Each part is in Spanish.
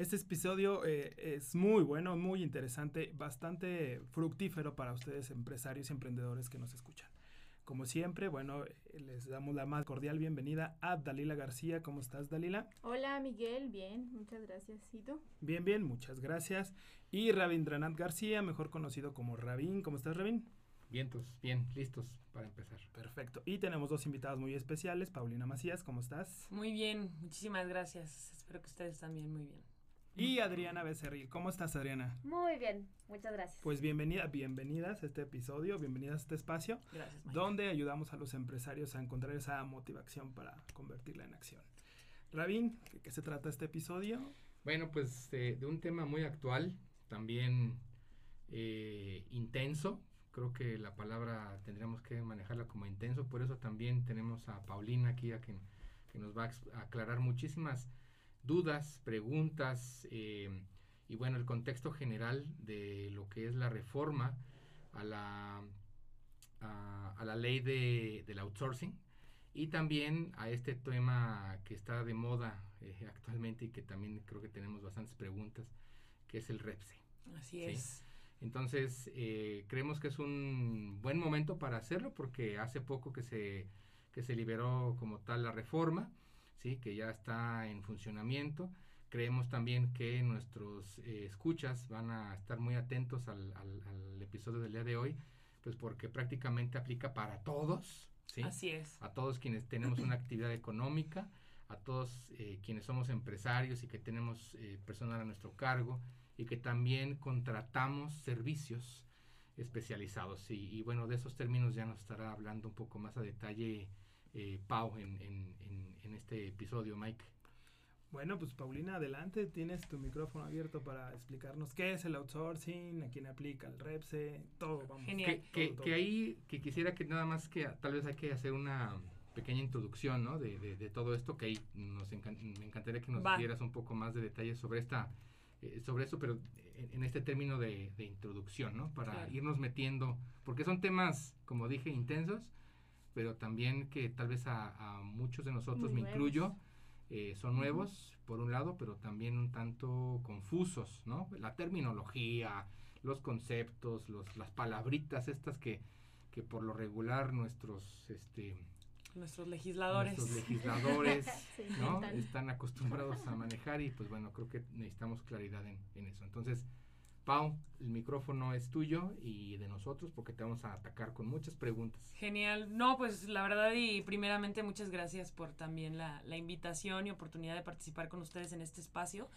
Este episodio eh, es muy bueno, muy interesante, bastante fructífero para ustedes empresarios y emprendedores que nos escuchan. Como siempre, bueno, eh, les damos la más cordial bienvenida a Dalila García. ¿Cómo estás, Dalila? Hola, Miguel. Bien, muchas gracias. ¿Y tú? Bien, bien, muchas gracias. Y Rabindranath García, mejor conocido como Rabin. ¿Cómo estás, Rabin? Vientos, bien, listos para empezar. Perfecto. Y tenemos dos invitados muy especiales. Paulina Macías, ¿cómo estás? Muy bien, muchísimas gracias. Espero que ustedes también muy bien. Y Adriana Becerril. ¿Cómo estás, Adriana? Muy bien, muchas gracias. Pues bienvenida, bienvenidas a este episodio, bienvenidas a este espacio, Gracias. Mike. donde ayudamos a los empresarios a encontrar esa motivación para convertirla en acción. Rabin, ¿de qué se trata este episodio? Bueno, pues eh, de un tema muy actual, también eh, intenso. Creo que la palabra tendríamos que manejarla como intenso, por eso también tenemos a Paulina aquí a que, que nos va a aclarar muchísimas dudas, preguntas eh, y bueno, el contexto general de lo que es la reforma a la, a, a la ley de, del outsourcing y también a este tema que está de moda eh, actualmente y que también creo que tenemos bastantes preguntas, que es el REPSE. Así Sí. es. Entonces, eh, creemos que es un buen momento para hacerlo porque hace poco que se, que se liberó como tal la reforma, ¿sí? que ya está en funcionamiento. Creemos también que nuestros eh, escuchas van a estar muy atentos al, al- al episodio del día de hoy, pues porque prácticamente aplica para todos, ¿sí? Así es. a todos quienes tenemos una actividad económica, a todos eh, quienes somos empresarios y que tenemos eh, personal a nuestro cargo y que también contratamos servicios especializados. Y, y bueno, de esos términos ya nos estará hablando un poco más a detalle eh, Pau en, en- en- en este episodio, Mike. Bueno, pues Paulina, adelante, tienes tu micrófono abierto para explicarnos qué es el outsourcing, a quién aplica el REPSE, todo, vamos. Genial. Que, que, Todo, todo. que ahí, que quisiera que nada más que tal vez hay que hacer una pequeña introducción, ¿no? De, de, de todo esto, que ahí nos encan- me encantaría que nos Va. dieras un poco más de detalles sobre esta, eh, sobre eso, pero en, en este término de, de introducción, ¿no? Para Claro. irnos metiendo, porque son temas, como dije, intensos, pero también que tal vez a, a muchos de nosotros, Muy me nuevos. incluyo, eh, son nuevos, por un lado, pero también un tanto confusos, ¿no? La terminología, los conceptos, los, las palabritas estas que, que por lo regular nuestros, este, Nuestros legisladores. nuestros legisladores, ¿no? Están acostumbrados a manejar y pues bueno, creo que necesitamos claridad en, en eso. Entonces, Pau, el micrófono es tuyo y de nosotros porque te vamos a atacar con muchas preguntas. Genial. No, pues la verdad y primeramente muchas gracias por también la, la invitación y oportunidad de participar con ustedes en este espacio.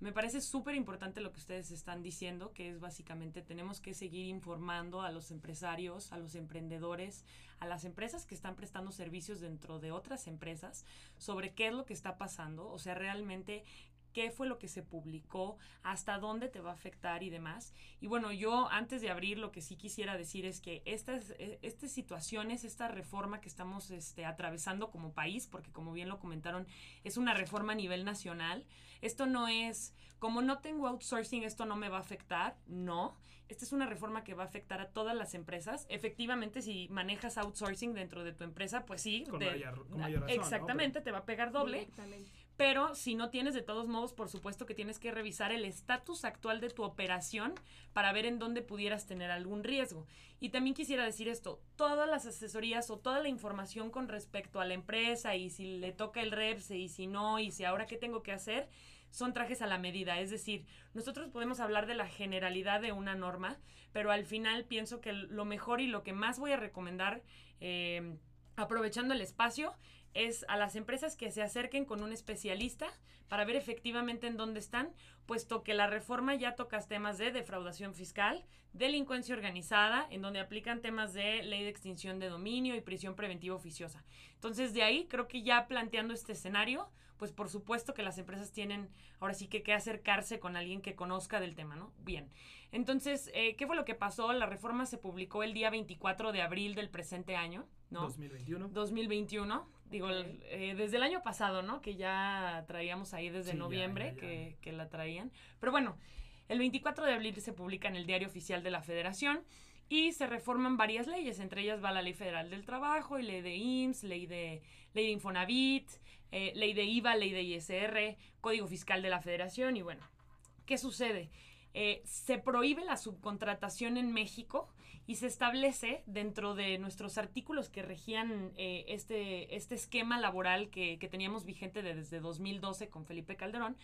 Me parece súper importante lo que ustedes están diciendo, que es básicamente tenemos que seguir informando a los empresarios, a los emprendedores, a las empresas que están prestando servicios dentro de otras empresas sobre qué es lo que está pasando, o sea, realmente qué fue lo que se publicó, hasta dónde te va a afectar y demás. Y bueno, yo antes de abrir lo que sí quisiera decir es que estas, eh, estas situaciones, esta reforma que estamos este, atravesando como país, porque como bien lo comentaron, es una reforma a nivel nacional, esto no es, como no tengo outsourcing, esto no me va a afectar, no, esta es una reforma que va a afectar a todas las empresas. Efectivamente, si manejas outsourcing dentro de tu empresa, pues sí, Con de- mayor- con mayor razón, ¿no? exactamente, te va a pegar doble. Directamente. Pero si no tienes, de todos modos, por supuesto que tienes que revisar el estatus actual de tu operación para ver en dónde pudieras tener algún riesgo. Y también quisiera decir esto, todas las asesorías o toda la información con respecto a la empresa y si le toca el REPSE y si no y si ahora qué tengo que hacer, son trajes a la medida. Es decir, nosotros podemos hablar de la generalidad de una norma, pero al final pienso que lo mejor y lo que más voy a recomendar... eh, aprovechando el espacio, es a las empresas que se acerquen con un especialista para ver efectivamente en dónde están, puesto que la reforma ya toca temas de defraudación fiscal, delincuencia organizada, en donde aplican temas de ley de extinción de dominio y prisión preventiva oficiosa. Entonces, de ahí creo que ya planteando este escenario, pues por supuesto que las empresas tienen ahora sí que que acercarse con alguien que conozca del tema, ¿no? Bien. Entonces, eh, ¿qué fue lo que pasó? La reforma se publicó el día 24 de abril del presente año, ¿no? 2021. 2021. Digo, eh, desde el año pasado, ¿no? Que ya traíamos ahí desde Sí, ya, noviembre ya, ya. Que, que la traían. Pero bueno, el 24 de abril se publica en el Diario Oficial de la Federación y se reforman varias leyes. Entre ellas va la Ley Federal del Trabajo, y ley de IMSS, ley de, ley de Infonavit, eh, ley de IVA, ley de ISR, Código Fiscal de la Federación y bueno, ¿qué sucede? Eh, se prohíbe la subcontratación en México y se establece dentro de nuestros artículos que regían eh, este, este esquema laboral que, que teníamos vigente de- desde 2012 con Felipe Calderón,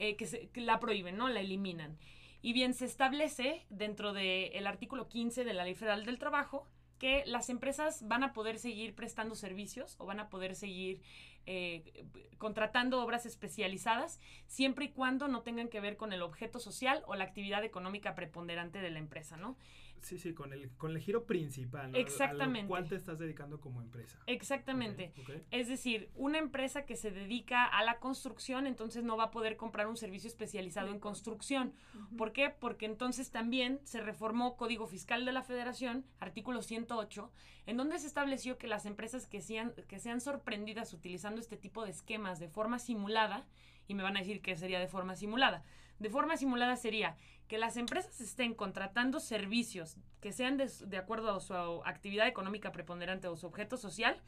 eh, que, se- que la prohíben, ¿no? La eliminan. Y bien, se establece dentro del artículo 15 de la Ley Federal del Trabajo que las empresas van a poder seguir prestando servicios o van a poder seguir eh, contratando obras especializadas siempre y cuando no tengan que ver con el objeto social o la actividad económica preponderante de la empresa, ¿no? Sí, sí, con el, con el giro principal. ¿no? Exactamente. A lo cual te estás dedicando como empresa. Exactamente. Es decir, una empresa que se dedica a la construcción, entonces no va a poder comprar un servicio especializado en construcción. ¿Por qué? Porque entonces también se reformó Código Fiscal de la Federación, artículo 108, en donde se estableció que las empresas que sean, que sean sorprendidas utilizando este tipo de esquemas de forma simulada, y me van a decir que sería de forma simulada, de forma simulada sería que las empresas estén contratando servicios que sean de, de acuerdo a su actividad económica preponderante o su objeto social,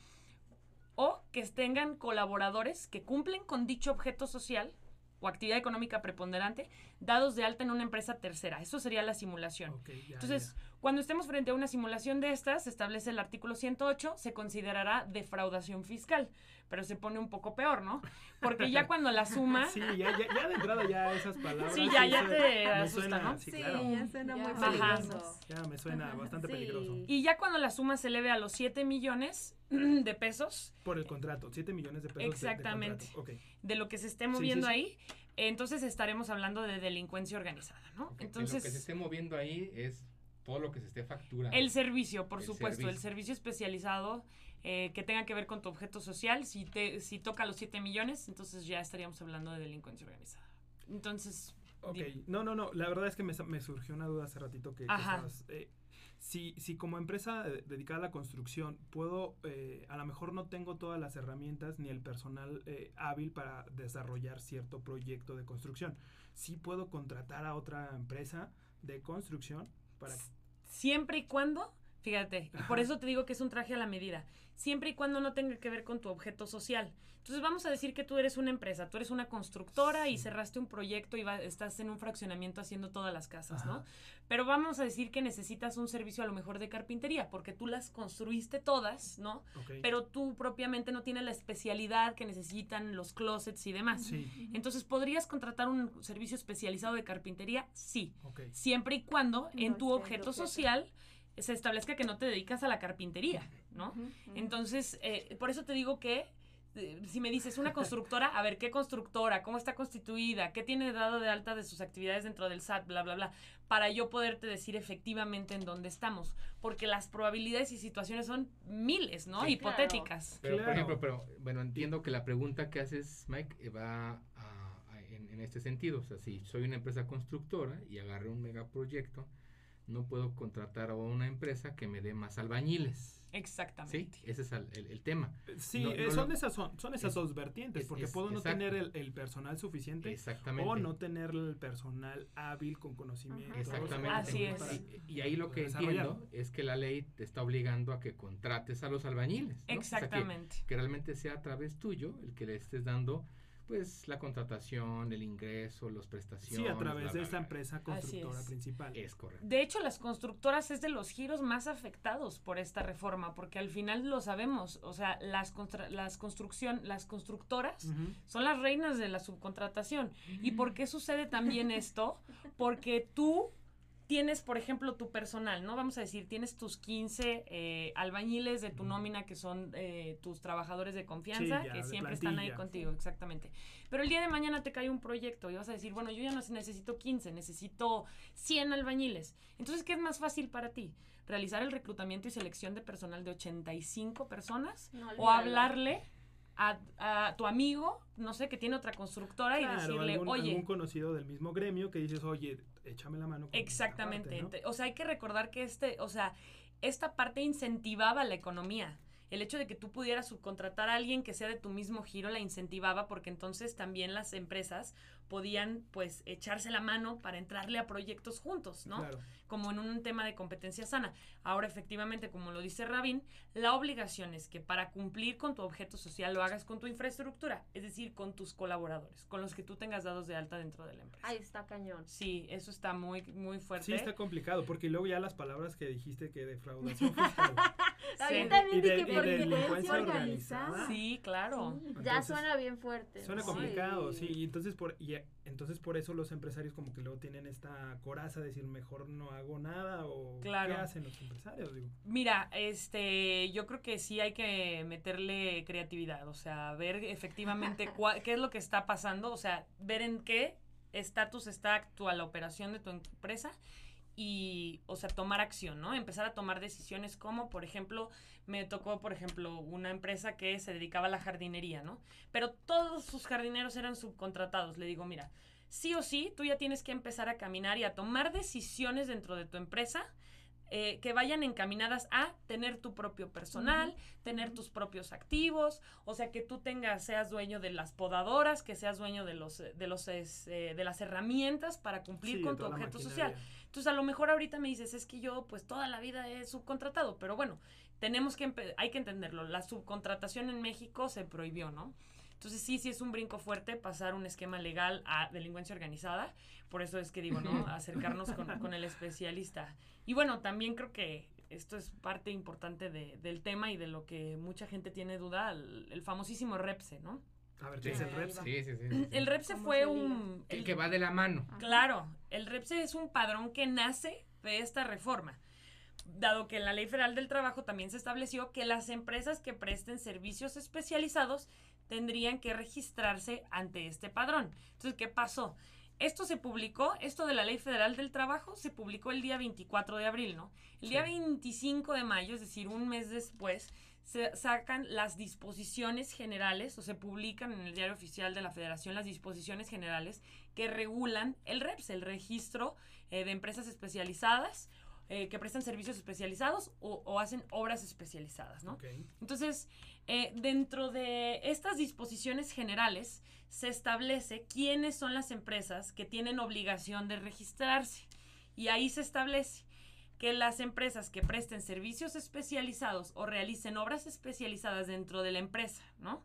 o que tengan colaboradores que cumplen con dicho objeto social o actividad económica preponderante dados de alta en una empresa tercera. Eso sería la simulación. Ya, Entonces, ya. Cuando estemos frente a una simulación de estas, se establece el artículo 108, se considerará defraudación fiscal, pero se pone un poco peor, ¿no? Porque ya cuando la suma... Sí, ya, ya, ya de entrada ya esas palabras. Sí, ya- ya te asusta, suena- ¿no? Sí, ya suena Ya. muy peligroso. Ya me suena bastante Sí. peligroso. Y ya cuando la suma se eleve a los 7 millones de pesos, Por el contrato, 7 millones de pesos. de- de Exactamente. contrato. Ok. de lo que se esté Sí, sí, moviendo sí. ahí, entonces estaremos hablando de delincuencia organizada, ¿no? Ok, de Entonces, lo que se esté moviendo ahí es todo lo que se esté facturando. el servicio, por El supuesto, el servicio. especializado eh, que tenga que ver con tu objeto social, si, te, si toca los 7 millones, entonces ya estaríamos hablando de delincuencia organizada. Entonces, Ok, Dime. no, no, no, la verdad es que me, sa- me surgió una duda hace ratito que, Ajá. estabas, eh, si, si como empresa eh, dedicada a la construcción puedo, eh, a lo mejor no tengo todas las herramientas ni el personal eh, hábil para desarrollar cierto proyecto de construcción, sí puedo contratar a otra empresa de construcción para... siempre y cuando, fíjate, por eso te digo que es un traje a la medida, siempre y cuando no tenga que ver con tu objeto social. Entonces vamos a decir que tú eres una empresa, tú eres una constructora y cerraste un proyecto y va- estás en un fraccionamiento haciendo todas las casas, ¿no? Pero vamos a decir que necesitas un servicio a lo mejor de carpintería, porque tú las construiste todas, ¿no? ok. Pero tú propiamente no tienes la especialidad que necesitan los closets y demás. Sí, Entonces, ¿podrías contratar un servicio especializado de carpintería? Sí ok. siempre y cuando en No tu esté en objeto tu objeto. social se establezca que no te dedicas a la carpintería, ¿no? Entonces, eh, por eso te digo que eh, si me dices una constructora, a ver, ¿qué constructora? ¿Cómo está constituida? ¿Qué tiene dado de alta de sus actividades dentro del SAT? Bla, bla, bla. Para yo poderte decir efectivamente en dónde estamos. Porque las probabilidades y situaciones son miles, ¿no? Sí. Hipotéticas. Pero, Claro. por ejemplo, pero, bueno, entiendo que la pregunta que haces, Mike, eh, va a- a- en, en este sentido. O sea, si soy una empresa constructora y agarré un megaproyecto, no puedo contratar a una empresa que me dé más albañiles. Exactamente. ¿Sí? Ese es el, el- el tema. Sí, No, eh, no son, lo- esas, son, son esas es- dos vertientes, es- porque es- puedo no exacto. tener el, el personal suficiente Exactamente. o no tener el personal hábil con conocimiento. Exactamente. Así es. para- Y, y ahí lo que entiendo es que la ley te está obligando a que contrates a los albañiles. ¿no? O sea, que- Exactamente. que realmente sea a través tuyo el que le estés dando pues la contratación, el ingreso, las prestaciones. Sí, a través bla, de bla, esta bla. empresa constructora es. principal. Es correcto. De hecho, las constructoras es de los giros más afectados por esta reforma, porque al final lo sabemos, o sea, las constru- las construcción, las constructoras son las reinas de la subcontratación. ¿Y por qué sucede también esto? Porque tú tienes, por ejemplo, tu personal, ¿no? Vamos a decir, tienes tus 15 eh, albañiles de tu nómina que son eh, tus trabajadores de confianza, Sí, ya, que de siempre están ahí contigo, exactamente. Pero el día de mañana te cae un proyecto y vas a decir, bueno, yo ya no necesito 15, necesito 100 albañiles. Entonces, ¿qué es más fácil para ti? ¿Realizar el reclutamiento y selección de personal de 85 personas? No, ¿O hablarle a, a tu amigo, no sé, que tiene otra constructora y decirle, algún, oye, algún conocido del mismo gremio que dices, oye, échame la mano. con Exactamente. parte, ¿no? Ente- O sea, hay que recordar que este, o sea, esta parte incentivaba la economía. El hecho de que tú pudieras subcontratar a alguien que sea de tu mismo giro la incentivaba porque entonces también las empresas podían pues echarse la mano para entrarle a proyectos juntos, ¿no? Claro. Como en un tema de competencia sana. Ahora efectivamente, como lo dice Rabin, la obligación es que para cumplir con tu objeto social lo hagas con tu infraestructura, es decir, con tus colaboradores, con los que tú tengas dados de alta dentro de la empresa. Ahí está cañón. Sí, eso está muy, muy fuerte. Sí, está complicado, porque luego ya las palabras que dijiste que defraudación fiscal. También Sí. también de- dije delincuencia organizada. organizada. Sí, claro. Sí, ya Entonces, suena bien fuerte. Suena ¿no? complicado, sí, y entonces por y eh, entonces por eso los empresarios como que luego tienen esta coraza de decir mejor no hago nada o Claro. qué hacen los empresarios, digo. Mira, este, yo creo que sí hay que meterle creatividad, o sea, ver efectivamente cua- qué es lo que está pasando, o sea, ver en qué estatus está actual la operación de tu empresa y, o sea, tomar acción, ¿no? Empezar a tomar decisiones como, por ejemplo, me tocó, por ejemplo, una empresa que se dedicaba a la jardinería, ¿no? Pero todos sus jardineros eran subcontratados. Le digo, mira, sí o sí, tú ya tienes que empezar a caminar y a tomar decisiones dentro de tu empresa eh, que vayan encaminadas a tener tu propio personal, tener tus propios activos, o sea, que tú tengas, seas dueño de las podadoras, que seas dueño de los, de los, es, eh, de las herramientas para cumplir Sí, con tu objeto social. Entonces, a lo mejor ahorita me dices, es que yo, pues, toda la vida he subcontratado, pero bueno, tenemos que, hay que entenderlo, la subcontratación en México se prohibió, ¿no? Entonces, sí, sí es un brinco fuerte pasar un esquema legal a delincuencia organizada, por eso es que digo, ¿no? Acercarnos con, con el especialista. Y bueno, también creo que esto es parte importante de- del tema y de lo que mucha gente tiene duda, el, el famosísimo REPSE, ¿no? A ver, Sí. ¿qué es el Ahí REPS? va. Sí, sí, sí. El REPSE ¿Cómo fue un... El el- que va de la mano. Ajá. Claro, el REPSE es un padrón que nace de esta reforma, dado que en la Ley Federal del Trabajo también se estableció que las empresas que presten servicios especializados tendrían que registrarse ante este padrón. Entonces, ¿qué pasó? Esto se publicó, esto de la Ley Federal del Trabajo se publicó el día 24 de abril, ¿no? El día Sí. 25 de mayo, es decir, un mes después, se sacan las disposiciones generales o se publican en el diario oficial de la Federación las disposiciones generales que regulan el REPS, el registro eh, de empresas especializadas eh, que prestan servicios especializados o, o hacen obras especializadas, ¿no? Entonces, eh, dentro de estas disposiciones generales se establece quiénes son las empresas que tienen obligación de registrarse. Y ahí se establece que las empresas que presten servicios especializados o realicen obras especializadas dentro de la empresa, ¿no?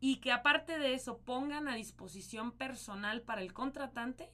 Y que aparte de eso pongan a disposición personal para el contratante,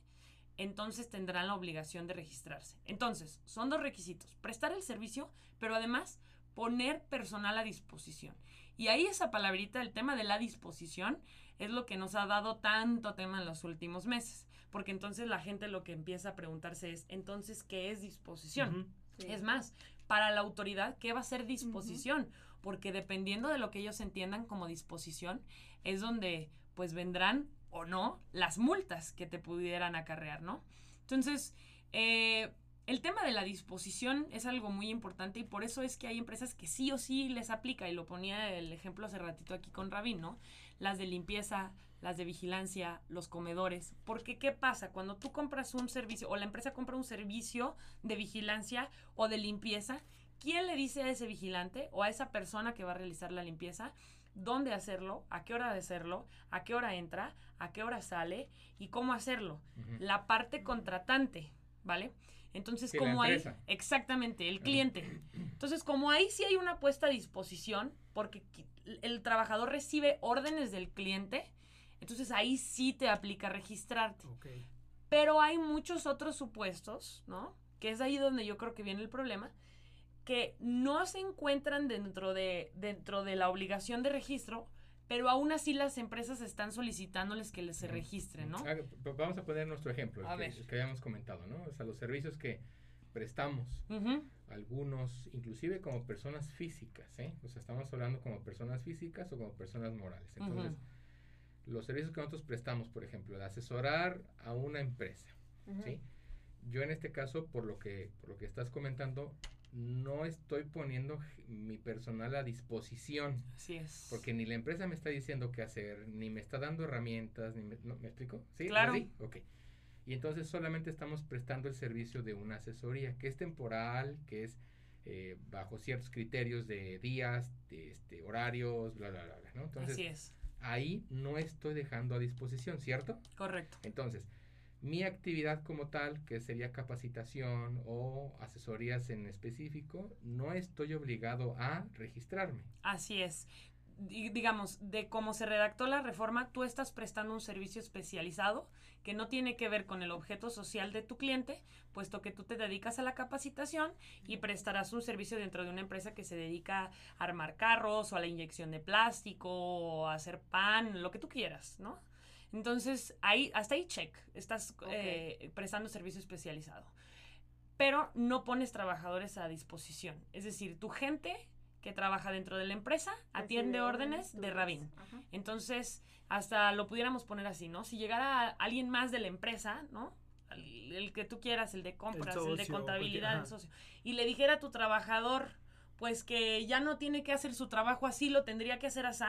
entonces tendrán la obligación de registrarse. Entonces, son dos requisitos, prestar el servicio, pero además poner personal a disposición. Y ahí esa palabrita, el tema de la disposición, es lo que nos ha dado tanto tema en los últimos meses. Porque entonces la gente lo que empieza a preguntarse es, entonces, ¿qué es disposición? Sí. Es más, para la autoridad, ¿qué va a ser disposición? Porque dependiendo de lo que ellos entiendan como disposición, es donde pues vendrán o no las multas que te pudieran acarrear, ¿no? Entonces, eh, el tema de la disposición es algo muy importante y por eso es que hay empresas que sí o sí les aplica, y lo ponía el ejemplo hace ratito aquí con Rabín, ¿no? Las de limpieza, las de vigilancia, los comedores. Porque, ¿qué pasa? Cuando tú compras un servicio o la empresa compra un servicio de vigilancia o de limpieza, ¿quién le dice a ese vigilante o a esa persona que va a realizar la limpieza dónde hacerlo, a qué hora de hacerlo, a qué hora entra, a qué hora sale y cómo hacerlo? La parte contratante, ¿vale? Entonces, Sí, como ahí, empresa. exactamente, el cliente. Entonces, como ahí sí hay una puesta a disposición, porque el trabajador recibe órdenes del cliente, entonces ahí sí te aplica registrarte. Ok. Pero hay muchos otros supuestos, ¿no? Que es ahí donde yo creo que viene el problema, que no se encuentran dentro de, dentro de la obligación de registro, pero aún así las empresas están solicitándoles que les se registren, ¿no? Ah, Vamos a poner nuestro ejemplo, el que, ver. el que habíamos comentado, ¿no? O sea, los servicios que prestamos algunos, inclusive como personas físicas, ¿eh? O sea, estamos hablando como personas físicas o como personas morales. Entonces, los servicios que nosotros prestamos, por ejemplo, de asesorar a una empresa. ¿sí? Yo en este caso, por lo que, por lo que estás comentando, no estoy poniendo mi personal a disposición, Así es. porque ni la empresa me está diciendo qué hacer, ni me está dando herramientas, ni me, ¿no? ¿me explico? ¿Sí? ¿Es Claro. así? Ok. Y entonces solamente estamos prestando el servicio de una asesoría, que es temporal, que es eh, bajo ciertos criterios de días, de este, horarios, bla, bla, bla, bla, ¿no? Entonces, Así es. Ahí no estoy dejando a disposición, ¿cierto? Correcto. Entonces, mi actividad como tal, que sería capacitación o asesorías en específico, no estoy obligado a registrarme. Así es. Di- digamos, de cómo se redactó la reforma, tú estás prestando un servicio especializado que no tiene que ver con el objeto social de tu cliente, puesto que tú te dedicas a la capacitación y prestarás un servicio dentro de una empresa que se dedica a armar carros o a la inyección de plástico o a hacer pan, lo que tú quieras, ¿no? Entonces, ahí, hasta ahí check, estás eh, prestando servicio especializado. Pero no pones trabajadores a disposición. Es decir, tu gente que trabaja dentro de la empresa atiende órdenes de das. Rabín. Ajá. Entonces, hasta lo pudiéramos poner así, ¿no? Si llegara alguien más de la empresa, ¿no? El, el que tú quieras, el de compras, el, de contabilidad, el socio, y le dijera a tu trabajador, pues que ya no tiene que hacer su trabajo así, lo tendría que hacer así,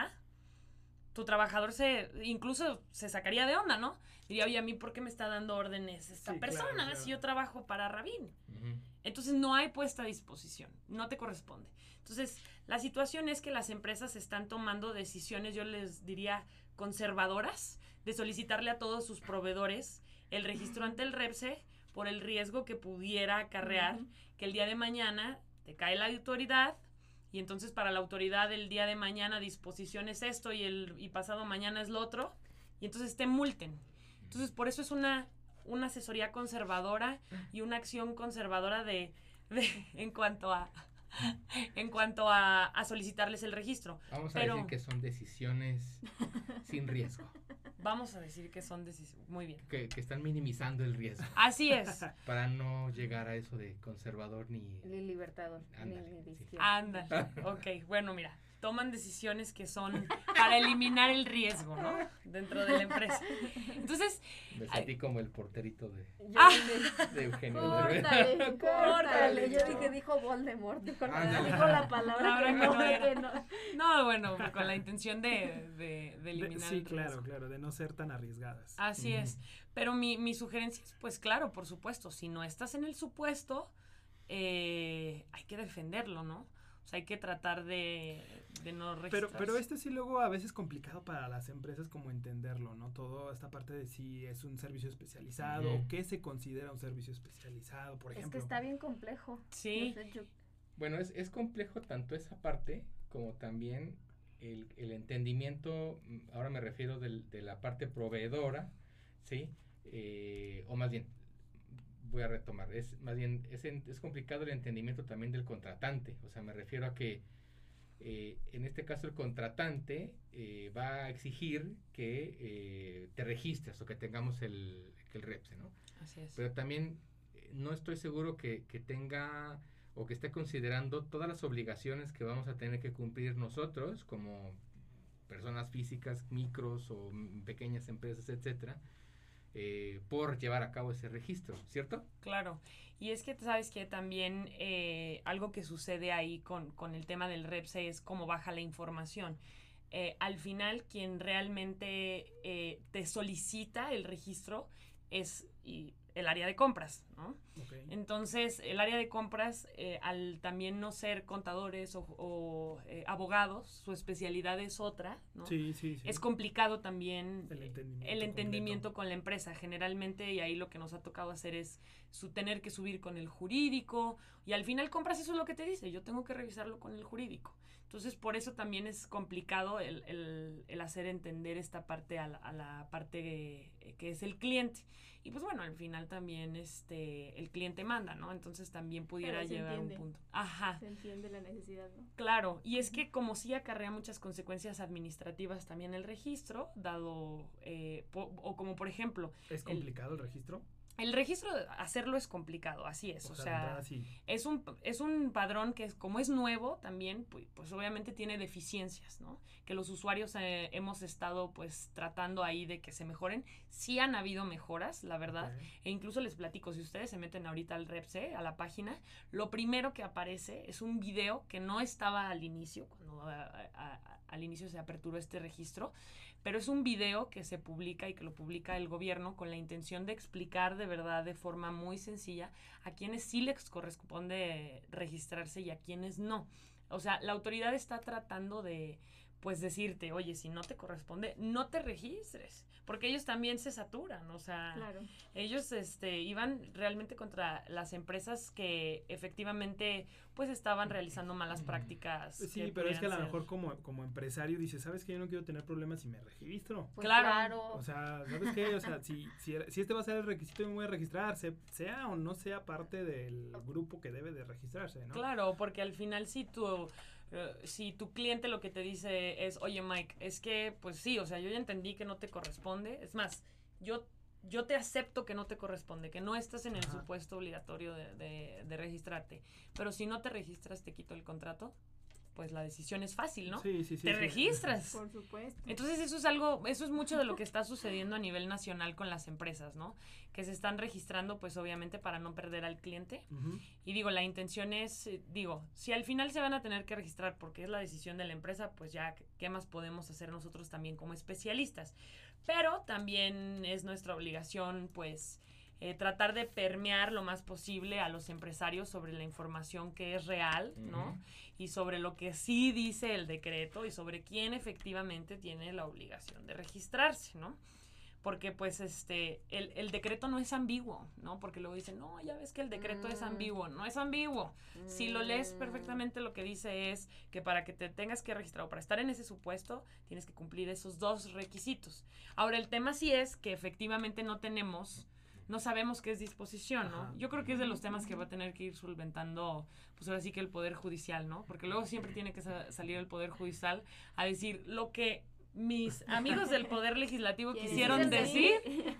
tu trabajador se, incluso se sacaría de onda, ¿no? Diría, oye, a mí, ¿por qué me está dando órdenes esta Sí, persona claro. si yo trabajo para Rabín? Ujú. Entonces no hay puesta a disposición, no te corresponde. Entonces, la situación es que las empresas están tomando decisiones, yo les diría, conservadoras, de solicitarle a todos sus proveedores el registro ante el REPSE por el riesgo que pudiera acarrear que el día de mañana te cae la autoridad y entonces para la autoridad el día de mañana disposición es esto y el y pasado mañana es lo otro y entonces te multen. Entonces por eso es una una asesoría conservadora y una acción conservadora de, de- en cuanto a en cuanto a, a solicitarles el registro. Vamos a Pero- decir que son decisiones sin riesgo, Vamos a decir que son decisiones. Muy bien. que, que están minimizando el riesgo Así es. para no llegar a eso de conservador ni... Ni libertador, ni, Ándale, ni de sí. izquierda. Anda. Ok, bueno, mira. Toman decisiones que son para eliminar el riesgo, ¿no? Dentro de la empresa. Entonces, Me Ay. sentí como el porterito de, Ah. de Eugenio. córtale, córtale. Yo no. dije, dijo Voldemort. Dijo, no, Ándale. dijo la palabra Palabra que no, no que no. no, bueno, con la intención de, de, de De- eliminar sí, el claro, riesgo. claro, de no ser tan arriesgadas. Así es. Pero mi, mi sugerencia es, pues claro, por supuesto, si no estás en el supuesto, eh, hay que defenderlo, ¿no? O sea, hay que tratar de, de no Pero, registrarse. pero esto sí luego a veces es complicado para las empresas como entenderlo, ¿no? Toda esta parte de si es un servicio especializado o qué se considera un servicio especializado, por Es ejemplo. que está bien complejo. Sí. Yo sé, yo- Bueno, es, es complejo tanto esa parte como también el, el entendimiento, mm, ahora me refiero del- de la parte proveedora, ¿sí? Eh, o más bien, voy a retomar, es más bien, es, en- es complicado el entendimiento también del contratante, o sea, me refiero a que eh, en este caso el contratante eh, va a exigir que eh, te registres o que tengamos el, que el REPSE, ¿no? Así es. pero también eh, no estoy seguro que, que tenga o que esté considerando todas las obligaciones que vamos a tener que cumplir nosotros como personas físicas, micros o pequeñas empresas, etcétera, eh, por llevar a cabo ese registro, ¿cierto? Claro. Y es que sabes que también eh, algo que sucede ahí con, con el tema del REPSE es cómo baja la información. Eh, al final, quien realmente eh, te solicita el registro es el área de compras, ¿no? Entonces, el área de compras, eh, al también no ser contadores o, o, eh, abogados, su especialidad es otra, ¿no? Sí, sí, sí. Es complicado también El entendimiento el entendimiento con la empresa. Generalmente, y ahí lo que nos ha tocado hacer es su tener que subir con el jurídico, y al final compras eso es lo que te dice, yo tengo que revisarlo con el jurídico. Entonces, por eso también es complicado el, el- el hacer entender esta parte a la, a la parte eh, que es el cliente. Y pues bueno, al final también este el cliente manda, ¿no? Entonces también pudiera se llevar un punto. Ajá. Se entiende la necesidad, ¿no? Claro, y es que como sí acarrea muchas consecuencias administrativas también el registro, dado, eh, po- o como por ejemplo, ¿Es complicado el registro? El registro, hacerlo es complicado, así es. O, sea, es un, es un padrón que es, como es nuevo también, pues, pues obviamente tiene deficiencias, ¿no? Que los usuarios eh, hemos estado pues tratando ahí de que se mejoren. Sí han habido mejoras, la verdad. E incluso les platico, si ustedes se meten ahorita al Repse, a la página, lo primero que aparece es un video que no estaba al inicio, cuando a- a- a- al inicio se aperturó este registro, pero es un video que se publica y que lo publica el gobierno con la intención de explicar de verdad de forma muy sencilla a quienes sí les corresponde registrarse y a quienes no. O sea, la autoridad está tratando de pues decirte, oye, si no te corresponde, no te registres, porque ellos también se saturan, o sea, Claro. ellos este iban realmente contra las empresas que efectivamente pues estaban realizando malas prácticas. Sí, pero es que a lo mejor como, como empresario dices, ¿sabes que Yo no quiero tener problemas si me registro. Pues Claro. claro. O sea, ¿sabes qué? O sea, si, si, si este va a ser el requisito, me voy a registrar, se- sea o no sea parte del grupo que debe de registrarse, ¿no? Claro, porque al final si tu, si tu cliente lo que te dice es, oye Mike, es que pues sí, o sea, yo ya entendí que no te corresponde. Es más, yo, yo te acepto que no te corresponde, que no estás en el Ajá. supuesto obligatorio de, de- de registrarte. Pero si no te registras, te quito el contrato, pues la decisión es fácil, ¿no? Sí, sí, sí. te sí. registras. Por supuesto. Entonces eso es algo, eso es mucho de lo que está sucediendo a nivel nacional con las empresas, ¿no? Que se están registrando, pues obviamente para no perder al cliente. Y digo, la intención es, eh, digo, si al final se van a tener que registrar porque es la decisión de la empresa, pues ya, ¿qué más podemos hacer nosotros también como especialistas? Pero también es nuestra obligación, pues, eh, tratar de permear lo más posible a los empresarios sobre la información que es real, ¿no? Y sobre lo que sí dice el decreto y sobre quién efectivamente tiene la obligación de registrarse, ¿no? Porque pues este, el, el decreto no es ambiguo, ¿no? Porque luego dicen, no, ya ves que el decreto es Mm. ambiguo, no es ambiguo. Si lo lees Mm. perfectamente, lo que dice es que para que te tengas que registrar o para estar en ese supuesto, tienes que cumplir esos dos requisitos. Ahora, el tema sí es que efectivamente no tenemos, no sabemos qué es disposición, ¿no? Ajá. Yo creo que es de los temas que va a tener que ir solventando, pues ahora sí que el Poder Judicial, ¿no? Porque luego siempre tiene que sa- salir el Poder Judicial a decir lo que mis amigos del Poder Legislativo ¿Quieres quisieron decir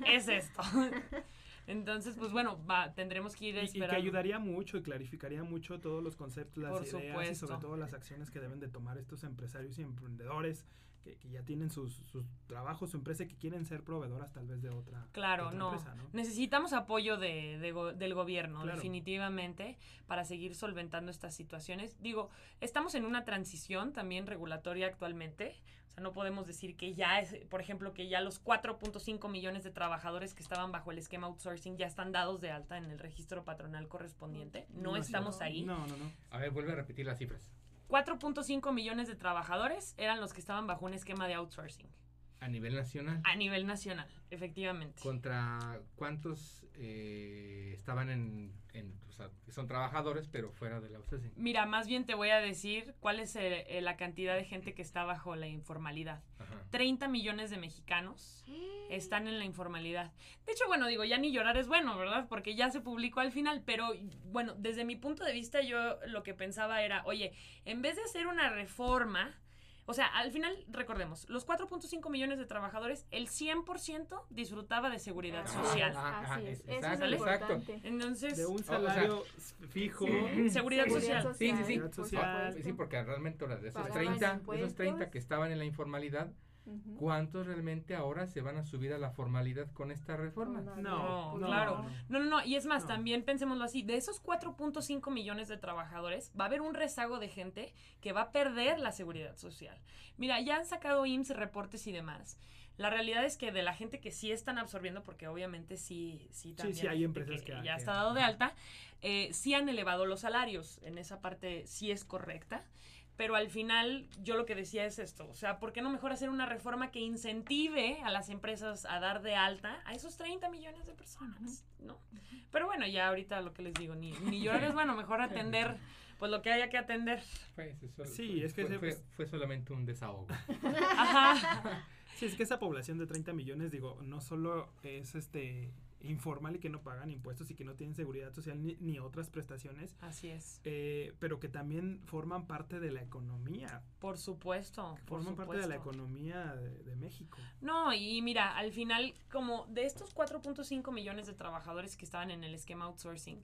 es esto. Entonces, pues bueno, va, tendremos que ir Y, y que esperando. ayudaría mucho y clarificaría mucho todos los conceptos, las Por ideas y supuesto. sobre todo las acciones que deben de tomar estos empresarios y emprendedores que, que ya tienen sus, sus trabajos, su empresa y que quieren ser proveedoras tal vez de otra, Claro, otra no. empresa, ¿no? Necesitamos apoyo de, de del gobierno, Claro. definitivamente, para seguir solventando estas situaciones. Digo, estamos en una transición también regulatoria actualmente. O sea, no podemos decir que ya es, por ejemplo, que ya los 4.5 millones de trabajadores que estaban bajo el esquema outsourcing ya están dados de alta en el registro patronal correspondiente. No, estamos no. ahí. No, no, no. A ver, vuelve a repetir las cifras. 4.5 millones de trabajadores eran los que estaban bajo un esquema de outsourcing A nivel nacional. a nivel nacional, efectivamente. ¿Contra cuántos eh, estaban en, en- o sea, que son trabajadores, pero fuera de la outsourcing? Mira, más bien te voy a decir cuál es eh, eh, la cantidad de gente que está bajo la informalidad. Ajá. 30 millones de mexicanos están en la informalidad. De hecho, bueno, digo, ya ni llorar es bueno, ¿verdad? Porque ya se publicó al final, pero bueno, desde mi punto de vista yo lo que pensaba era, oye, en vez de hacer una reforma, o sea, al final, recordemos, los 4.5 millones de trabajadores, el 100% disfrutaba de seguridad social. es, Ah, así ah, es. es- Eso es exacto, exacto. Entonces, De un sea, salario fijo. seguridad social. Sí, sí, sí. Social. Sí, porque realmente ahora de esos Pagaban 30, de esos impuestos. 30 que estaban en la informalidad, ¿cuántos realmente ahora se van a subir a la formalidad con esta reforma? No, No, No, claro. no. No, no, y es más, No. también pensémoslo así, de esos 4.5 millones de trabajadores, va a haber un rezago de gente que va a perder la seguridad social. Mira, ya han sacado IMSS reportes y demás. La realidad es que de la gente que sí están absorbiendo, porque obviamente sí, sí, también sí, hay gente empresas que- ya que- está dado de alta, eh, sí han elevado los salarios. En esa parte sí es correcta. Pero al final yo lo que decía es esto, o sea, ¿por qué no mejor hacer una reforma que incentive a las empresas a dar de alta a esos 30 millones de personas, ¿no? Pero bueno, ya ahorita lo que les digo, ni, ni llorar es bueno, mejor atender pues lo que haya que atender. Fue- eso- Sí, fue- es que fue, fue- fue solamente un desahogo. Ajá. Sí, es que esa población de 30 millones, digo, no solo es este informal y que no pagan impuestos y que no tienen seguridad social ni, ni otras prestaciones, Así es. eh, pero que también forman parte de la economía, Por supuesto. que por forman parte de la economía de, de México. No, y mira, al final, como de estos 4.5 millones de trabajadores que estaban en el esquema outsourcing,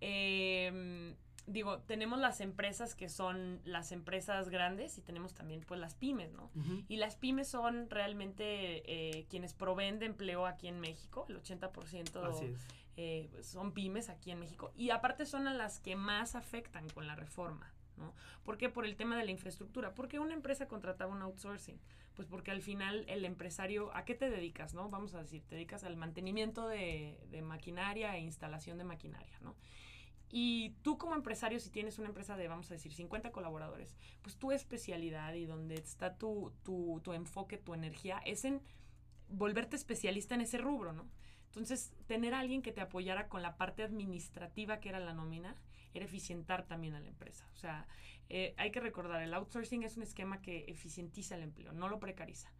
eh, digo, tenemos las empresas que son las empresas grandes y tenemos también pues las pymes, ¿no? Ujú. Y las pymes son realmente eh, quienes proveen de empleo aquí en México, el 80% Así es. eh, pues, son pymes aquí en México. Y aparte son a las que más afectan con la reforma. ¿no? ¿Por qué? Por el tema de la infraestructura. ¿Por qué una empresa contrataba un outsourcing? Pues porque al final el empresario, ¿a qué te dedicas? no? Vamos a decir, te dedicas al mantenimiento de, de maquinaria e instalación de maquinaria. ¿no? Y tú como empresario, si tienes una empresa de, vamos a decir, 50 colaboradores, pues tu especialidad y donde está tu, tu, tu enfoque, tu energía, es en volverte especialista en ese rubro, ¿no? Entonces, tener a alguien que te apoyara con la parte administrativa que era la nómina, era eficientar también a la empresa. O sea, eh, hay que recordar, el outsourcing es un esquema que eficientiza el empleo, no lo precariza.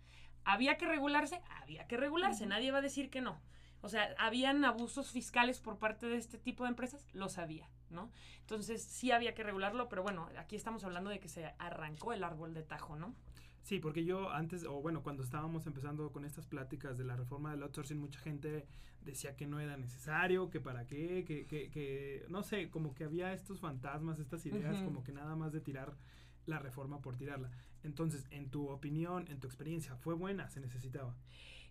¿Había que regularse? Había que regularse, nadie va a decir que no. O sea, ¿habían abusos fiscales por parte de este tipo de empresas? Los había, ¿no? Entonces, sí había que regularlo, pero bueno, aquí estamos hablando de que se arrancó el árbol de tajo, ¿no? Sí, porque yo antes, o bueno, cuando estábamos empezando con estas pláticas de la reforma del outsourcing, mucha gente decía que no era necesario, que para qué, que, que, que no sé, como que había estos fantasmas, estas ideas, como que nada más de tirar la reforma por tirarla. Entonces, en tu opinión, en tu experiencia, ¿fue buena? ¿Se necesitaba?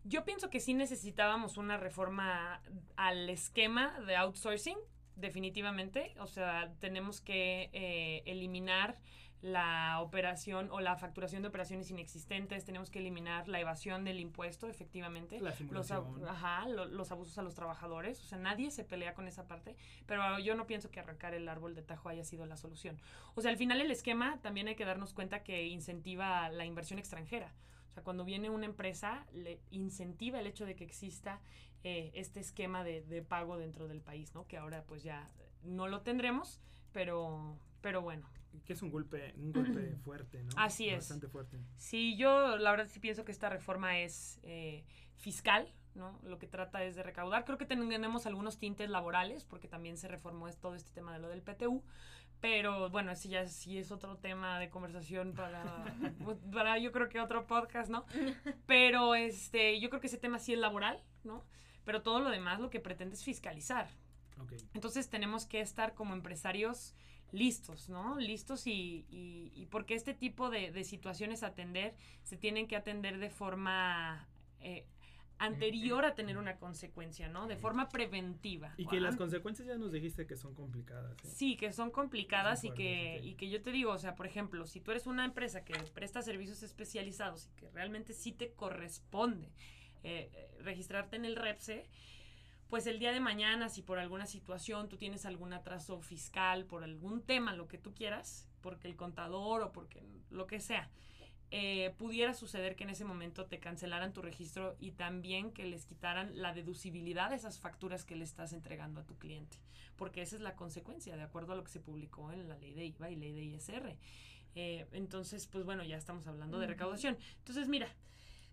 Yo pienso que sí necesitábamos una reforma al esquema de outsourcing, definitivamente. O sea, tenemos que eh, eliminar la operación o la facturación de operaciones inexistentes, tenemos que eliminar la evasión del impuesto, efectivamente. La Los, ab- ajá, lo- los abusos a los trabajadores, o sea, nadie se pelea con esa parte, pero yo no pienso que arrancar el árbol de tajo haya sido la solución. O sea, al final el esquema también hay que darnos cuenta que incentiva la inversión extranjera. O sea, cuando viene una empresa, le incentiva el hecho de que exista eh, este esquema de, de pago dentro del país, ¿no? Que ahora pues ya no lo tendremos, pero, pero bueno. Que es un golpe, un golpe fuerte, ¿no? Así es. Bastante fuerte. Sí, yo la verdad sí pienso que esta reforma es eh, fiscal, ¿no? Lo que trata es de recaudar. Creo que tenemos algunos tintes laborales, porque también se reformó todo este tema de lo del PTU. Pero bueno, ese ya sí es otro tema de conversación para, para yo creo que otro podcast, ¿no? Pero este, yo creo que ese tema sí es laboral, ¿no? Pero todo lo demás lo que pretende es fiscalizar. Entonces tenemos que estar como empresarios listos, ¿no? Listos y, y, y porque este tipo de, de situaciones a atender se tienen que atender de forma eh, anterior a tener una consecuencia, ¿no? De forma preventiva. Y que las consecuencias ya nos dijiste que son complicadas. ¿eh? Sí, que son complicadas Son y, que, y que yo te digo, o sea, por ejemplo, si tú eres una empresa que presta servicios especializados y que realmente sí te corresponde eh, eh, registrarte en el REPSE, pues el día de mañana, si por alguna situación tú tienes algún atraso fiscal, por algún tema, lo que tú quieras, porque el contador o porque lo que sea, eh, pudiera suceder que en ese momento te cancelaran tu registro y también que les quitaran la deducibilidad de esas facturas que le estás entregando a tu cliente, porque esa es la consecuencia, de acuerdo a lo que se publicó en la ley de IVA y ley de ISR. Eh, entonces, pues bueno, ya estamos hablando de recaudación. Entonces, mira,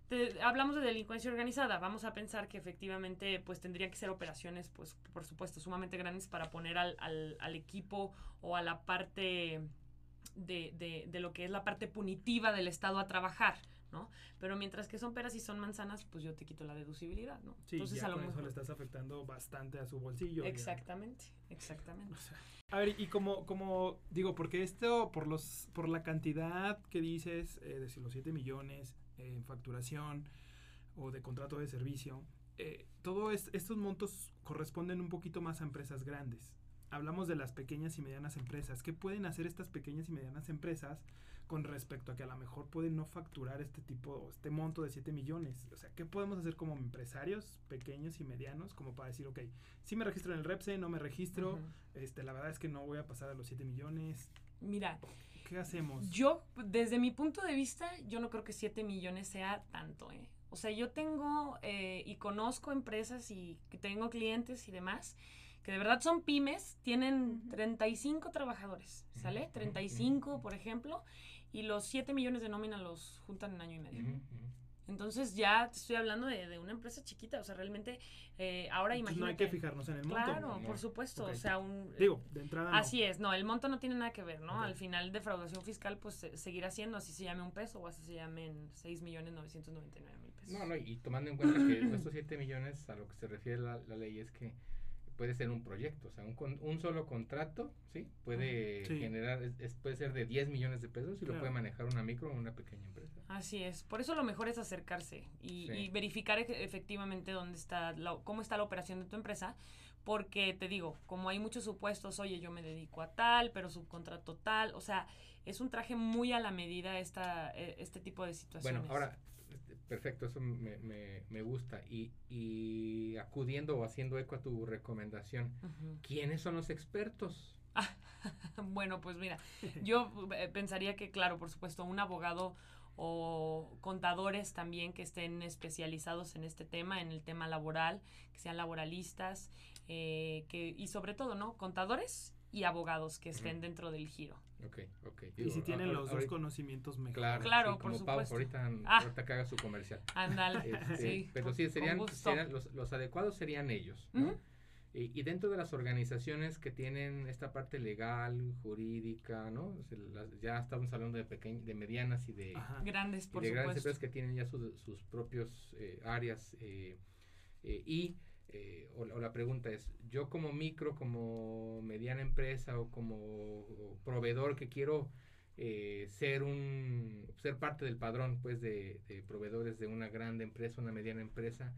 te- hablamos de delincuencia organizada, vamos a pensar que efectivamente pues tendrían que ser operaciones, pues por supuesto, sumamente grandes para poner al, al- al equipo o a la parte de, de- de lo que es la parte punitiva del Estado a trabajar, ¿no? Pero mientras que son peras y son manzanas, pues yo te quito la deducibilidad, ¿no? Sí, Entonces ya a lo con eso mejor... le estás afectando bastante a su bolsillo. ya. Exactamente, exactamente. O sea, a ver, y como, como digo, porque esto, por los, por la cantidad que dices, eh, de si los 7 millones eh, en facturación o de contrato de servicio, eh, todos estos montos corresponden un poquito más a empresas grandes. Hablamos de las pequeñas y medianas empresas. ¿Qué pueden hacer estas pequeñas y medianas empresas con respecto a que a lo mejor pueden no facturar este tipo, este monto de 7 millones? O sea, ¿qué podemos hacer como empresarios pequeños y medianos como para decir, ok, sí me registro en el REPSE, no me registro, este, la verdad es que no voy a pasar a los 7 millones. Mira, ¿Qué hacemos? Yo, desde mi punto de vista, yo no creo que 7 millones sea tanto, ¿eh? O sea, yo tengo eh, y conozco empresas y tengo clientes y demás que de verdad son pymes, tienen Ujú. 35 trabajadores, ¿sale? Ujú, 35, ujú. por ejemplo, y los 7 millones de nómina los juntan en año y medio. Entonces ya te estoy hablando de, de una empresa chiquita, o sea, realmente eh, ahora imagínate. no hay que fijarnos en el monto. Claro, No. por supuesto, o sea, un... Digo, de entrada no. Así es, no, el monto no tiene nada que ver, ¿no? Al final, defraudación fiscal, pues se- seguirá siendo, así se llame un peso o así se llamen 6 millones 999 mil pesos. No, no, y tomando en cuenta que estos 7 millones a lo que se refiere la, la ley es que puede ser un proyecto, o sea, un, con- un solo contrato, ¿sí? Puede Sí. generar, es, puede ser de 10 millones de pesos y Claro. lo puede manejar una micro o una pequeña empresa. Así es, por eso lo mejor es acercarse y, Sí. y verificar efectivamente dónde está, la, cómo está la operación de tu empresa, porque te digo, como hay muchos supuestos, oye, yo me dedico a tal, pero subcontrato tal, o sea, es un traje muy a la medida esta, e- este tipo de situaciones. Bueno, ahora, perfecto, eso me, me, me gusta. Y, y acudiendo o haciendo eco a tu recomendación. ¿quiénes son los expertos? Bueno, pues mira, yo eh, pensaría que, claro, por supuesto, un abogado o contadores también que estén especializados en este tema, en el tema laboral, que sean laboralistas, eh, que, y sobre todo, ¿no? Contadores y abogados que estén Ujú. dentro del giro. Ok, ok. Y si tienen los dos ahorita- conocimientos mejor. Claro, Claro, sí, por como Pau, supuesto. ahorita, Ah. ahorita que haga su comercial. Ándale, Este, sí. pero sí, serían, serían los, los adecuados serían ellos, ¿no? Ujú. y, y dentro de las organizaciones que tienen esta parte legal, jurídica, ¿no? O sea, las- ya estamos hablando de pequeñas, de medianas y de, Ajá. Grandes, y por de grandes supuesto. empresas que tienen ya su- sus propios eh, áreas eh, eh, y eh, o, la pregunta es yo como micro como mediana empresa o como proveedor que quiero eh, ser un ser parte del padrón pues de, de proveedores de una grande empresa una mediana empresa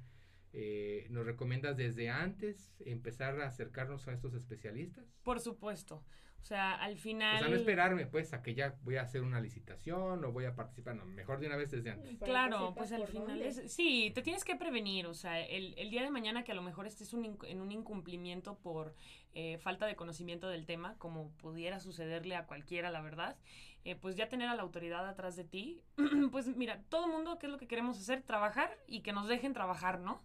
eh, nos recomiendas desde antes empezar a acercarnos a estos especialistas Por supuesto. O sea, al o final... sea, no esperarme pues a que ya voy a hacer una licitación o voy a participar, no, mejor de una vez desde antes. Claro, pues al final es, sí, te tienes que prevenir, o sea, el, el día de mañana que a lo mejor estés un inc- en un incumplimiento por eh, falta de conocimiento del tema, como pudiera sucederle a cualquiera, la verdad, eh, pues ya tener a la autoridad atrás de ti, pues mira, todo mundo, ¿qué es lo que queremos hacer? Trabajar y que nos dejen trabajar, ¿no?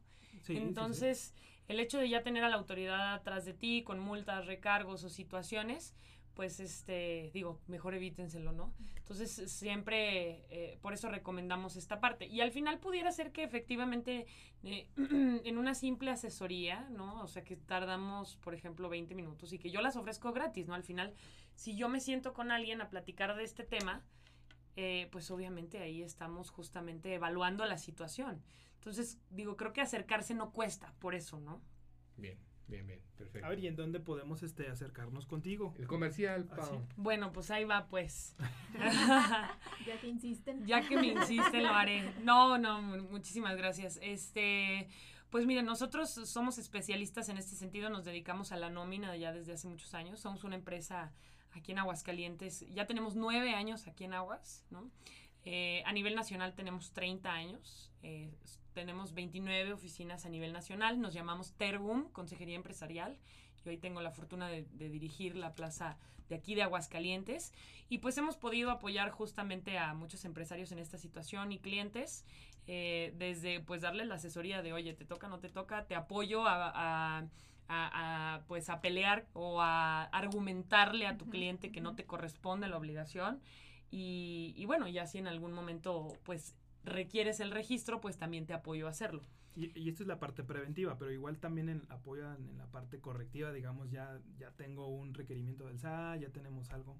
Entonces, el hecho de ya tener a la autoridad atrás de ti con multas, recargos o situaciones, pues este, digo, mejor evítenselo, ¿no? Entonces, siempre, eh, por eso recomendamos esta parte. Y al final pudiera ser que efectivamente eh, en una simple asesoría, ¿no? O sea, que tardamos, por ejemplo, 20 minutos y que yo las ofrezco gratis, ¿no? Al final, si yo me siento con alguien a platicar de este tema, eh, pues obviamente ahí estamos justamente evaluando la situación. Entonces, digo, creo que acercarse no cuesta, por eso, ¿no? Bien, bien, bien, perfecto. A ver, ¿y en dónde podemos este, acercarnos contigo? El comercial, Ah, Pau. sí. Bueno, pues ahí va, pues. Ya que insisten. ya que me insisten, lo haré. No, no, mu- muchísimas gracias. Este, pues miren, nosotros somos especialistas en este sentido, nos dedicamos a la nómina ya desde hace muchos años. Somos una empresa aquí en Aguascalientes, ya tenemos nueve años aquí en Aguas, ¿no? Eh, a nivel nacional tenemos 30 años, eh, tenemos 29 oficinas a nivel nacional, nos llamamos Tergum, Consejería Empresarial. Yo ahí tengo la fortuna de, dirigir la plaza de aquí de Aguascalientes y pues hemos podido apoyar justamente a muchos empresarios en esta situación y clientes, eh, desde pues darles la asesoría de, oye, te toca, no te toca, te apoyo a- a- a, pues a pelear o a argumentarle a tu cliente que no te corresponde la obligación y, y bueno, ya si en algún momento pues requieres el registro, pues también te apoyo a hacerlo. Y, y esto es la parte preventiva, pero igual también en, apoyan en la parte correctiva, digamos, ya, ya tengo un requerimiento del SA, ya tenemos algo.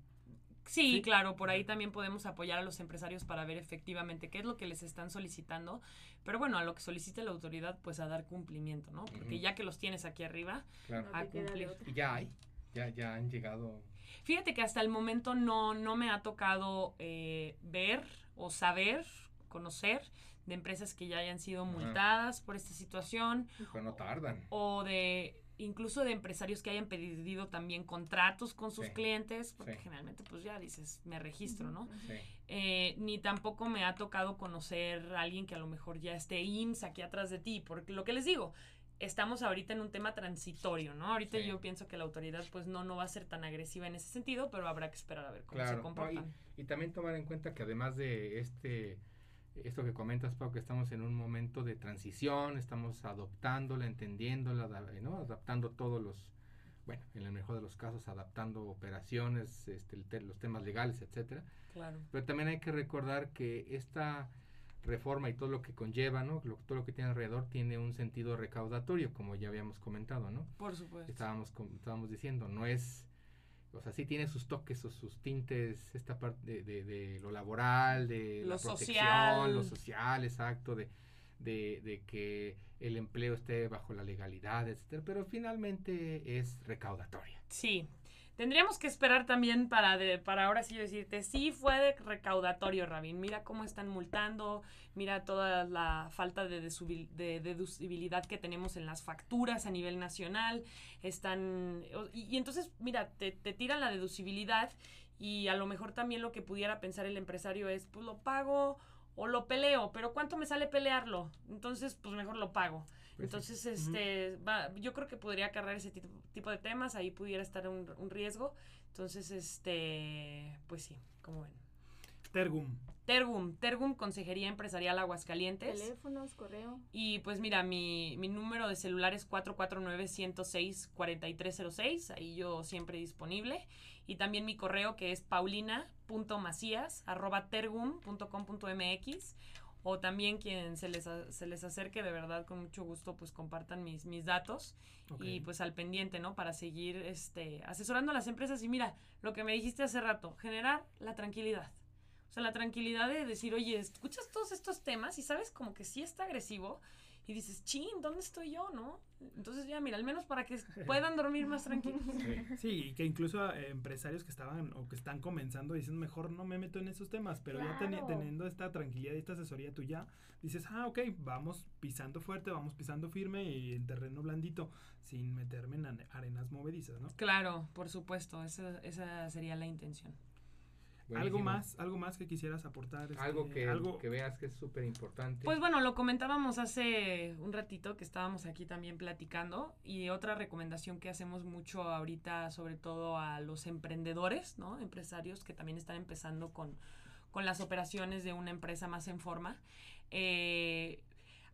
Sí, Sí. claro, por ahí también podemos apoyar a los empresarios para ver efectivamente qué es lo que les están solicitando, pero bueno, a lo que solicite la autoridad, pues a dar cumplimiento, ¿no? Porque ya que los tienes aquí arriba, Claro. No a cumplir. Y ya hay, ya, ya han llegado. Fíjate que hasta el momento no, no me ha tocado eh, ver o saber, conocer de empresas que ya hayan sido multadas por esta situación Pero no tardan. o de incluso de empresarios que hayan pedido también contratos con sus Sí. clientes, porque Sí. generalmente pues ya dices, me registro, ¿no? Sí. Eh, ni tampoco me ha tocado conocer a alguien que a lo mejor ya esté IMSS aquí atrás de ti, porque lo que les digo, estamos ahorita en un tema transitorio, ¿no? Ahorita Sí. yo pienso que la autoridad pues no, no va a ser tan agresiva en ese sentido, pero habrá que esperar a ver cómo se Claro. no, y, comportan. y también tomar en cuenta que además de este esto que comentas, Pau, que estamos en un momento de transición, estamos adoptándola, entendiéndola, adaptando todos los, bueno, en el mejor de los casos, adaptando operaciones, este, los temas legales, etcétera. Claro. Pero también hay que recordar que esta reforma y todo lo que conlleva, ¿no? todo lo que tiene alrededor tiene un sentido recaudatorio, como ya habíamos comentado, ¿no? Por supuesto. Estábamos, estábamos diciendo, no es, o sea, sí tiene sus toques o sus tintes, esta parte de, de, lo laboral, de lo la protección, social. lo social, exacto, de, de, de que el empleo esté bajo la legalidad, etcétera, pero finalmente es recaudatoria. Sí, Tendríamos que esperar también para, de, para ahora sí decirte, sí fue de recaudatorio, Rabin. Mira cómo están multando, mira toda la falta de, de deducibilidad que tenemos en las facturas a nivel nacional. Están, y, entonces, mira, te, te tiran la deducibilidad y a lo mejor también lo que pudiera pensar el empresario es, pues lo pago o lo peleo, pero ¿cuánto me sale pelearlo? Entonces, pues mejor lo pago. Pues Entonces, este, va, yo creo que podría cargar ese tipo, tipo de temas, ahí pudiera estar un, un, riesgo. Entonces, este, pues sí, como ven. Tergum. Tergum, Tergum Consejería Empresarial Aguascalientes. Teléfonos, correo. Y pues mira, mi, mi número de celular es 449-106-4306, ahí yo siempre disponible. Y también mi correo que es paulina.macías.tergum.com.mx o también quien se les, se les acerque de verdad con mucho gusto pues compartan mis, mis datos y pues al pendiente, ¿no? Para seguir este, asesorando a las empresas y mira, lo que me dijiste hace rato, generar la tranquilidad. O sea, la tranquilidad de decir, oye, escuchas todos estos temas y sabes como que sí está agresivo, y dices, chin, ¿dónde estoy yo, no? Entonces ya, mira, al menos para que puedan dormir más tranquilos. Sí, y que incluso eh, empresarios que estaban o que están comenzando dicen, mejor no me meto en esos temas, pero ya teniendo esta tranquilidad y esta asesoría tuya, dices, ah, ok, vamos pisando fuerte, vamos pisando firme y en terreno blandito, sin meterme en arenas movedizas, ¿no? Claro, por supuesto, esa, esa sería la intención. ¿Algo más, algo más que quisieras aportar? Este, algo, que, algo que veas que es súper importante. Pues bueno, lo comentábamos hace un ratito que estábamos aquí también platicando y otra recomendación que hacemos mucho ahorita, sobre todo a los emprendedores, ¿no? Empresarios que también están empezando con, con las operaciones de una empresa más en forma. Eh,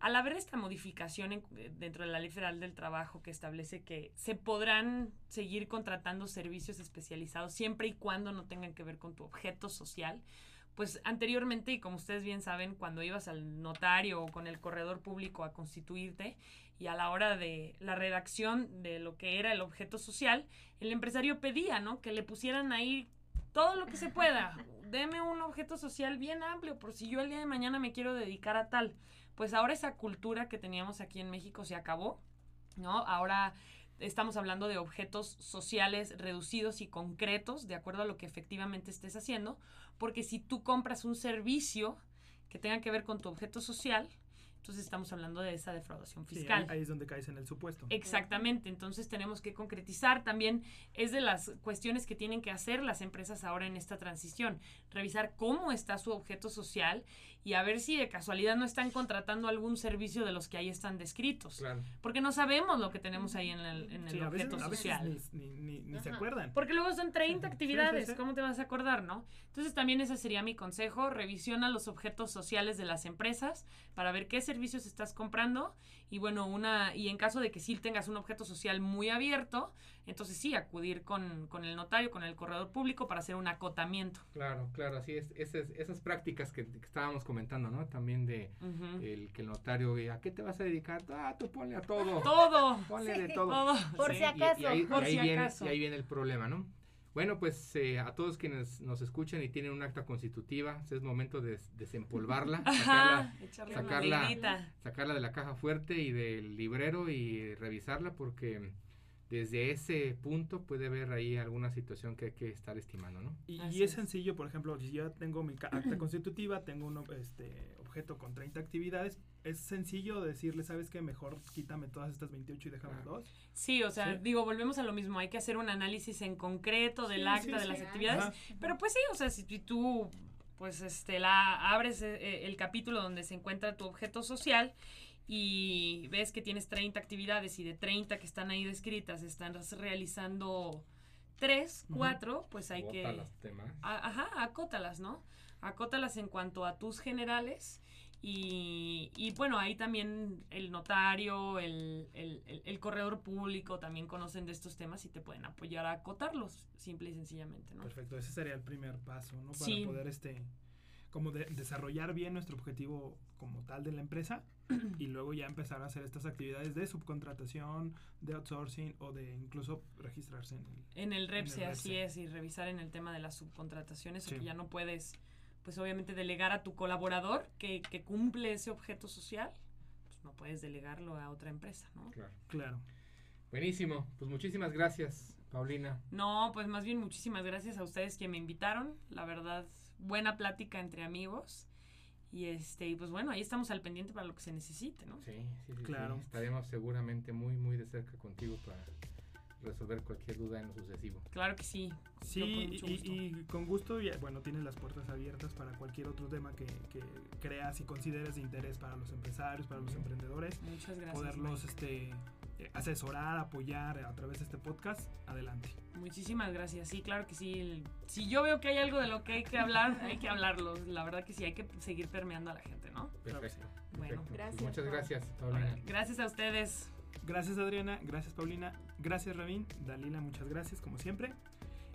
al haber esta modificación eh, dentro de la Ley Federal del Trabajo que establece que se podrán seguir contratando servicios especializados siempre y cuando no tengan que ver con tu objeto social, pues anteriormente, y como ustedes bien saben, cuando ibas al notario o con el corredor público a constituirte y a la hora de la redacción de lo que era el objeto social, el empresario pedía, ¿no? Que le pusieran ahí todo lo que se pueda. Deme un objeto social bien amplio por si yo el día de mañana me quiero dedicar a tal pues ahora esa cultura que teníamos aquí en México se acabó, ¿no? Ahora estamos hablando de objetos sociales reducidos y concretos, de acuerdo a lo que efectivamente estés haciendo, porque si tú compras un servicio que tenga que ver con tu objeto social, entonces estamos hablando de esa defraudación fiscal. ahí, es donde caes en el supuesto. Exactamente, entonces tenemos que concretizar también, es de las cuestiones que tienen que hacer las empresas ahora en esta transición, revisar cómo está su objeto social y a ver si de casualidad no están contratando algún servicio de los que ahí están descritos. Claro. Porque no sabemos lo que tenemos ahí en el, en el objeto social. ni, ni, se acuerdan. Porque luego son 30 actividades, ¿cómo te vas a acordar, no? Entonces también ese sería mi consejo, revisiona los objetos sociales de las empresas para ver qué servicios estás comprando y bueno, una y en caso de que sí tengas un objeto social muy abierto, entonces sí, acudir con, con el notario, con el corredor público para hacer un acotamiento. Claro, claro, así es. Esas, esas prácticas que, estábamos comentando, ¿no? También de el que el notario, ¿a qué te vas a dedicar? Ah, tú ponle a todo. Todo. Ponle de todo. Por si acaso. ahí, Por si viene, acaso. y ahí viene el problema, ¿no? Bueno, pues eh, a todos quienes nos escuchan y tienen un acta constitutiva, es momento de desempolvarla, sacarla, sacarla, sacarla de la caja fuerte y del librero y revisarla porque desde ese punto puede haber ahí alguna situación que hay que estar estimando, ¿no? Y, es, sencillo, por ejemplo, si yo tengo mi acta constitutiva, tengo un este, objeto con 30 actividades, es sencillo decirle, ¿sabes qué? Mejor quítame todas estas 28 y déjame dos. Sí, o sea, digo, volvemos a lo mismo, hay que hacer un análisis en concreto del acta, de las actividades, pero pues sí, o sea, si tú pues este la abres eh, eh, el capítulo donde se encuentra tu objeto social y ves que tienes 30 actividades y de 30 que están ahí descritas están realizando 3, 4, pues hay que... ajá, acótalas, ¿no? Acótalas en cuanto a tus generales y, y bueno, ahí también el notario, el, el, el, corredor público también conocen de estos temas y te pueden apoyar a acotarlos, simple y sencillamente, ¿no? Perfecto, ese sería el primer paso, ¿no? Para poder este como de desarrollar bien nuestro objetivo como tal de la empresa y luego ya empezar a hacer estas actividades de subcontratación, de outsourcing o de incluso registrarse en el, En el REPSE, En el así REPSE. es, y revisar en el tema de las subcontrataciones, o Sí. que ya no puedes, pues obviamente delegar a tu colaborador que, que cumple ese objeto social, pues no puedes delegarlo a otra empresa, ¿no? Claro. Claro. Buenísimo. Pues muchísimas gracias, Paulina. No, pues más bien muchísimas gracias a ustedes que me invitaron, la verdad, buena plática entre amigos. Y este, y pues bueno, ahí estamos al pendiente para lo que se necesite, ¿no? Sí, sí, sí. Claro. sí. Estaremos seguramente muy, muy de cerca contigo para resolver cualquier duda en lo sucesivo. Claro que sí. Sí, con y, y con gusto, y, bueno, tienes las puertas abiertas para cualquier otro tema que, que creas y consideres de interés para los empresarios, para los emprendedores, Muchas gracias. poderlos Mike. este, asesorar, apoyar a través de este podcast. Adelante. Muchísimas gracias. Sí, claro que sí. El- si yo veo que hay algo de lo que hay que hablar, hay que hablarlo. La verdad que sí, hay que seguir permeando a la gente, ¿no? Perfecto. Bueno. perfecto. Pues Gracias, muchas gracias, Paulina. Gracias a ustedes. Gracias Adriana, gracias Paulina, gracias Rabín, Dalila, muchas gracias como siempre.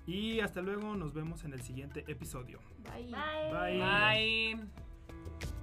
Y hasta luego, nos vemos en el siguiente episodio. Bye. Bye. Bye.